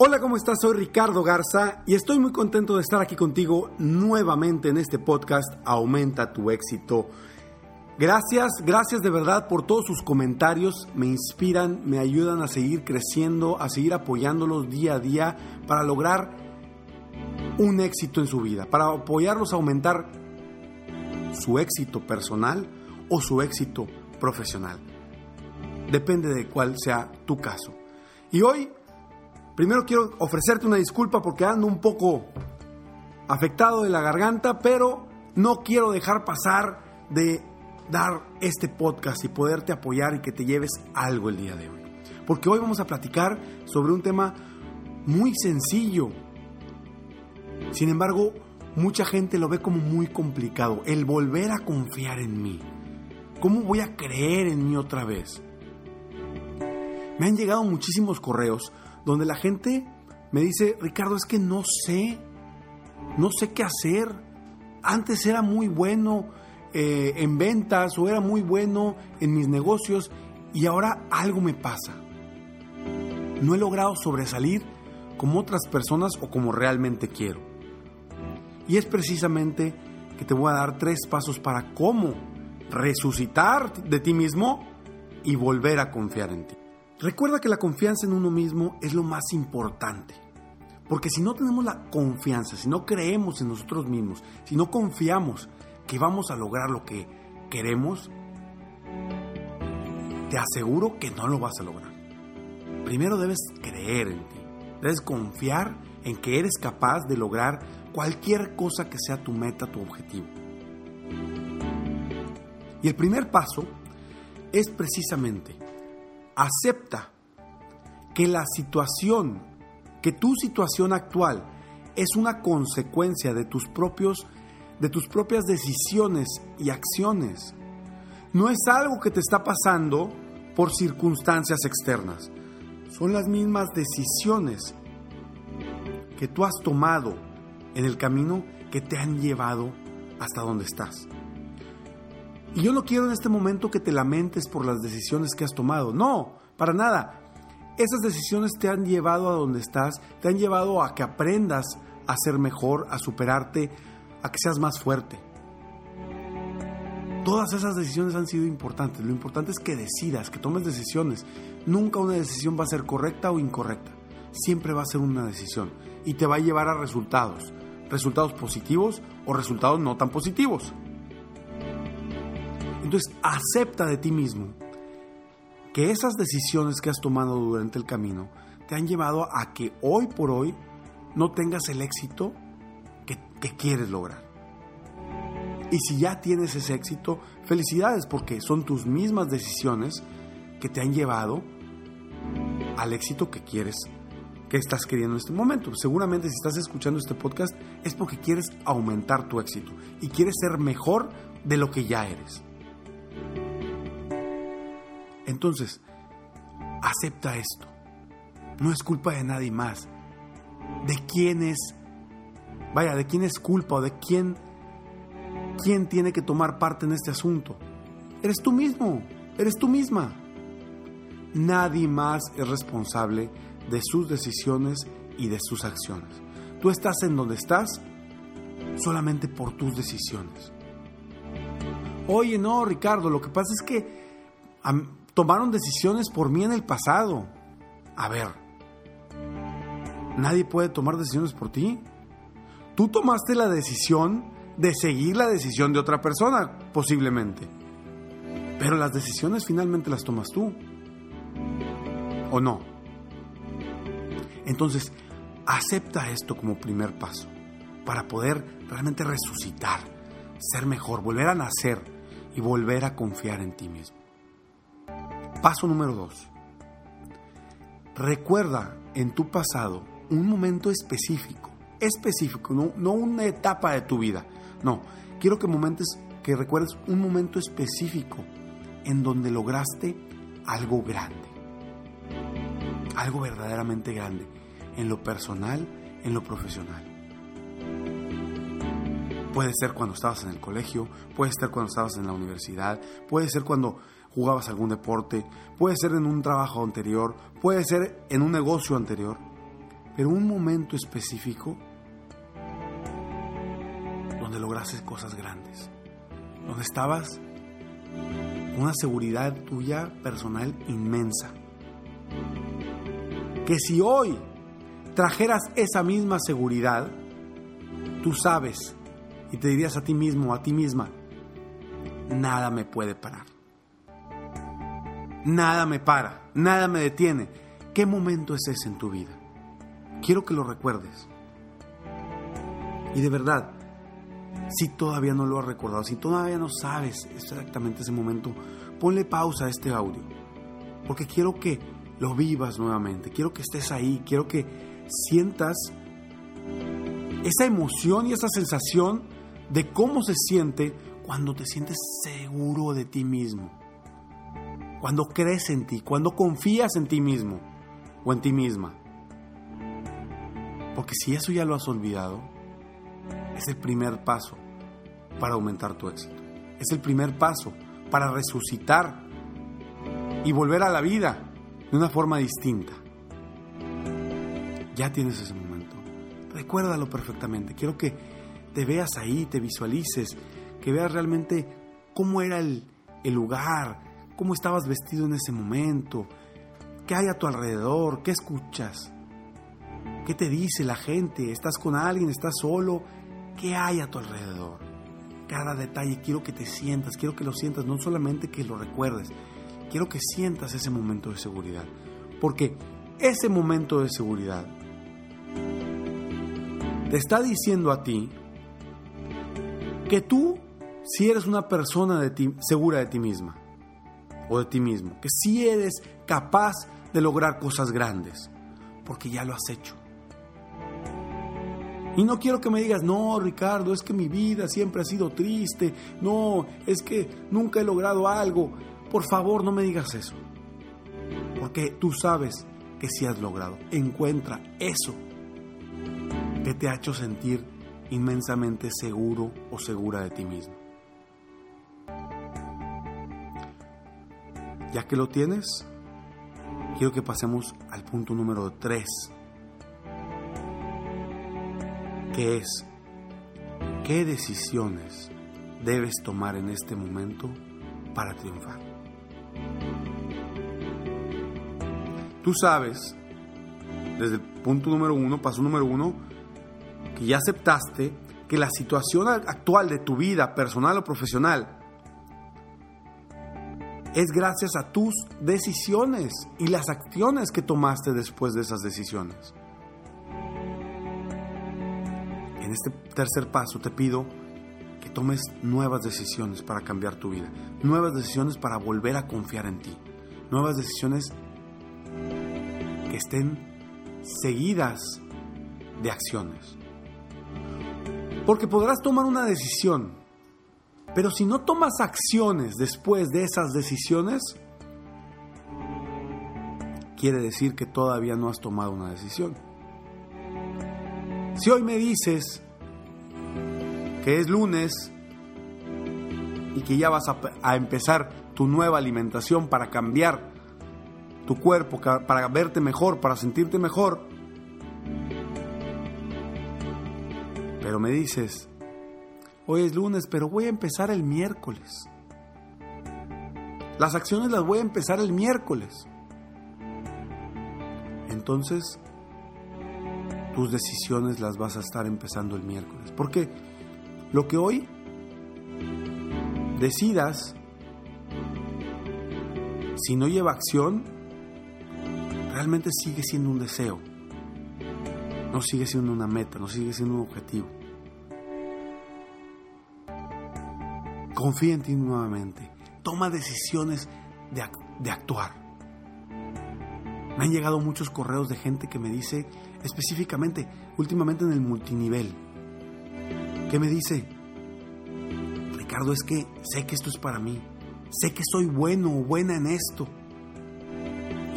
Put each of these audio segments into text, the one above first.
Hola, ¿cómo estás? Soy Ricardo Garza y estoy muy contento de estar aquí contigo nuevamente en este podcast Aumenta tu éxito. Gracias, gracias de verdad por todos sus comentarios, me inspiran, me ayudan a seguir creciendo, a seguir apoyándolos día a día para lograr un éxito en su vida, para apoyarlos a aumentar su éxito personal o su éxito profesional. Depende de cuál sea tu caso. Y hoy, primero quiero ofrecerte una disculpa porque ando un poco afectado de la garganta, pero no quiero dejar pasar de dar este podcast y poderte apoyar y que te lleves algo el día de hoy. Porque hoy vamos a platicar sobre un tema muy sencillo. Sin embargo, mucha gente lo ve como muy complicado, el volver a confiar en mí. ¿Cómo voy a creer en mí otra vez? Me han llegado muchísimos correos donde la gente me dice, Ricardo, es que no sé, no sé qué hacer. Antes era muy bueno, eh, en ventas o era muy bueno en mis negocios y ahora algo me pasa. No he logrado sobresalir como otras personas o como realmente quiero. Y es precisamente que te voy a dar tres pasos para cómo resucitar de ti mismo y volver a confiar en ti. Recuerda que la confianza en uno mismo es lo más importante. Porque si no tenemos la confianza, si no creemos en nosotros mismos, si no confiamos que vamos a lograr lo que queremos, te aseguro que no lo vas a lograr. Primero debes creer en ti, debes confiar en que eres capaz de lograr cualquier cosa que sea tu meta, tu objetivo. Y el primer paso es precisamente acepta que la situación, que tu situación actual es una consecuencia de tus propios de tus propias decisiones y acciones. No es algo que te está pasando por circunstancias externas. Son las mismas decisiones que tú has tomado en el camino que te han llevado hasta donde estás. Y yo no quiero en este momento que te lamentes por las decisiones que has tomado. No, para nada. Esas decisiones te han llevado a donde estás, te han llevado a que aprendas a ser mejor, a superarte, a que seas más fuerte. Todas esas decisiones han sido importantes. Lo importante es que decidas, que tomes decisiones. Nunca una decisión va a ser correcta o incorrecta. Siempre va a ser una decisión y te va a llevar a resultados. Resultados positivos o resultados no tan positivos. Entonces, acepta de ti mismo que esas decisiones que has tomado durante el camino te han llevado a que hoy por hoy no tengas el éxito que quieres lograr. Y si ya tienes ese éxito, felicidades porque son tus mismas decisiones que te han llevado al éxito que quieres, que estás queriendo en este momento. Seguramente si estás escuchando este podcast es porque quieres aumentar tu éxito y quieres ser mejor de lo que ya eres. Entonces, acepta esto. No es culpa de nadie más. ¿De quién es Vaya, ¿de quién es culpa o de quién, quién tiene que tomar parte en este asunto? Eres tú mismo, eres tú misma. Nadie más es responsable de sus decisiones y de sus acciones. Tú estás en donde estás solamente por tus decisiones. Oye, no, Ricardo, lo que pasa es que tomaron decisiones por mí en el pasado. A ver, nadie puede tomar decisiones por ti. Tú tomaste la decisión de seguir la decisión de otra persona, posiblemente. Pero las decisiones finalmente las tomas tú. ¿O no? Entonces, acepta esto como primer paso para poder realmente resucitar, ser mejor, volver a nacer y volver a confiar en ti mismo. Paso número dos. Recuerda en tu pasado un momento específico, específico, no, no una etapa de tu vida. No, quiero que, momentes, que recuerdes un momento específico en donde lograste algo grande. Algo verdaderamente grande, en lo personal, en lo profesional. Puede ser cuando estabas en el colegio, puede ser cuando estabas en la universidad, puede ser cuando jugabas algún deporte, puede ser en un trabajo anterior, puede ser en un negocio anterior, pero un momento específico donde lograste cosas grandes, donde estabas una seguridad tuya personal inmensa. Que si hoy trajeras esa misma seguridad, tú sabes y te dirías a ti mismo, a ti misma, nada me puede parar. Nada me para, nada me detiene. ¿Qué momento es ese en tu vida? Quiero que lo recuerdes. Y de verdad, si todavía no lo has recordado, si todavía no sabes exactamente ese momento, ponle pausa a este audio. Porque quiero que lo vivas nuevamente, quiero que estés ahí, quiero que sientas esa emoción y esa sensación de cómo se siente cuando te sientes seguro de ti mismo, cuando crees en ti, cuando confías en ti mismo o en ti misma. Porque si eso ya lo has olvidado, es el primer paso para aumentar tu éxito. Es el primer paso para resucitar y volver a la vida de una forma distinta. Ya tienes ese momento. Recuérdalo perfectamente. Quiero que te veas ahí, te visualices, que veas realmente cómo era el, lugar, cómo estabas vestido en ese momento, qué hay a tu alrededor, qué escuchas, qué te dice la gente, estás con alguien, estás solo, qué hay a tu alrededor. Cada detalle quiero que te sientas, quiero que lo sientas, no solamente que lo recuerdes, quiero que sientas ese momento de seguridad, porque ese momento de seguridad te está diciendo a ti que tú si eres una persona segura de ti misma o de ti mismo, que si eres capaz de lograr cosas grandes, porque ya lo has hecho. Y no quiero que me digas, no, Ricardo, es que mi vida siempre ha sido triste, no, es que nunca he logrado algo. Por favor, no me digas eso. Porque tú sabes que sí has logrado. Encuentra eso que te ha hecho sentir inmensamente seguro o segura de ti mismo. Ya que lo tienes, quiero que pasemos al punto número 3, que es, ¿qué decisiones debes tomar en este momento para triunfar? Tú sabes, desde el punto número uno, paso número uno, que ya aceptaste que la situación actual de tu vida, personal o profesional, es gracias a tus decisiones y las acciones que tomaste después de esas decisiones. En este tercer paso te pido que tomes nuevas decisiones para cambiar tu vida, nuevas decisiones para volver a confiar en ti, nuevas decisiones que estén seguidas de acciones. Porque podrás tomar una decisión, pero si no tomas acciones después de esas decisiones, quiere decir que todavía no has tomado una decisión. Si hoy me dices, que es lunes y que ya vas a, empezar tu nueva alimentación para cambiar tu cuerpo, para verte mejor, para sentirte mejor. Pero me dices, hoy es lunes, pero voy a empezar el miércoles. Las acciones las voy a empezar el miércoles. Entonces, tus decisiones las vas a estar empezando el miércoles. Porque lo que hoy decidas, si no lleva acción, realmente sigue siendo un deseo. No sigue siendo una meta, no sigue siendo un objetivo. Confía en ti nuevamente. Toma decisiones de, de actuar. Me han llegado muchos correos de gente que me dice, específicamente, últimamente en el multinivel, que me dice, Ricardo, es que sé que esto es para mí, sé que soy bueno o buena en esto,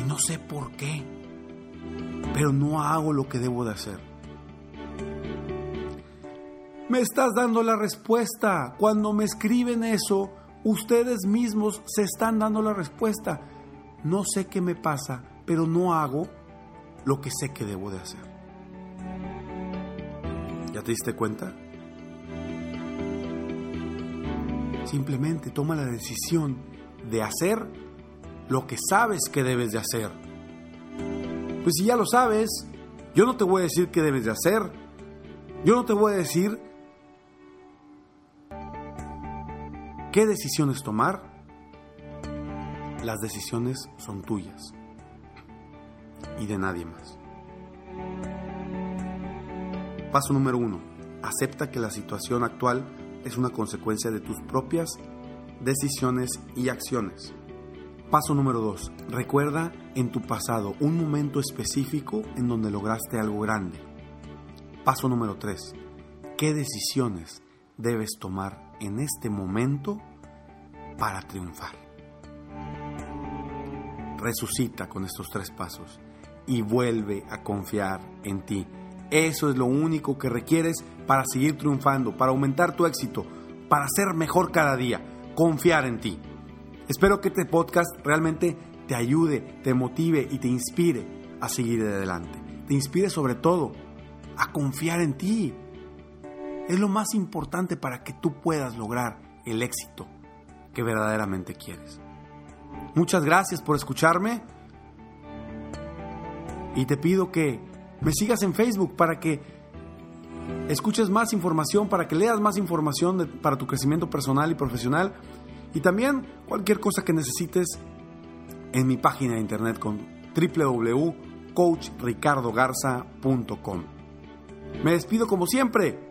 no sé por qué, pero no hago lo que debo de hacer. Me estás dando la respuesta. Cuando me escriben eso, ustedes mismos se están dando la respuesta. No sé qué me pasa, pero no hago lo que sé que debo de hacer. ¿Ya te diste cuenta? Simplemente toma la decisión de hacer lo que sabes que debes de hacer. Pues si ya lo sabes, yo no te voy a decir qué debes de hacer. Yo no te voy a decir qué decisiones tomar. Las decisiones son tuyas y de nadie más. Paso número uno. Acepta que la situación actual es una consecuencia de tus propias decisiones y acciones. Paso número 2. Recuerda en tu pasado un momento específico en donde lograste algo grande. Paso número 3. ¿Qué decisiones debes tomar en este momento para triunfar? Resucita con estos tres pasos y vuelve a confiar en ti. Eso es lo único que requieres para seguir triunfando, para aumentar tu éxito, para ser mejor cada día. Confiar en ti. Espero que este podcast realmente te ayude, te motive y te inspire a seguir adelante. Te inspire sobre todo a confiar en ti. Es lo más importante para que tú puedas lograr el éxito que verdaderamente quieres. Muchas gracias por escucharme y te pido que me sigas en Facebook para que escuches más información, para que leas más información para tu crecimiento personal y profesional y también cualquier cosa que necesites en mi página de internet con www.coachricardogarza.com. Me despido como siempre.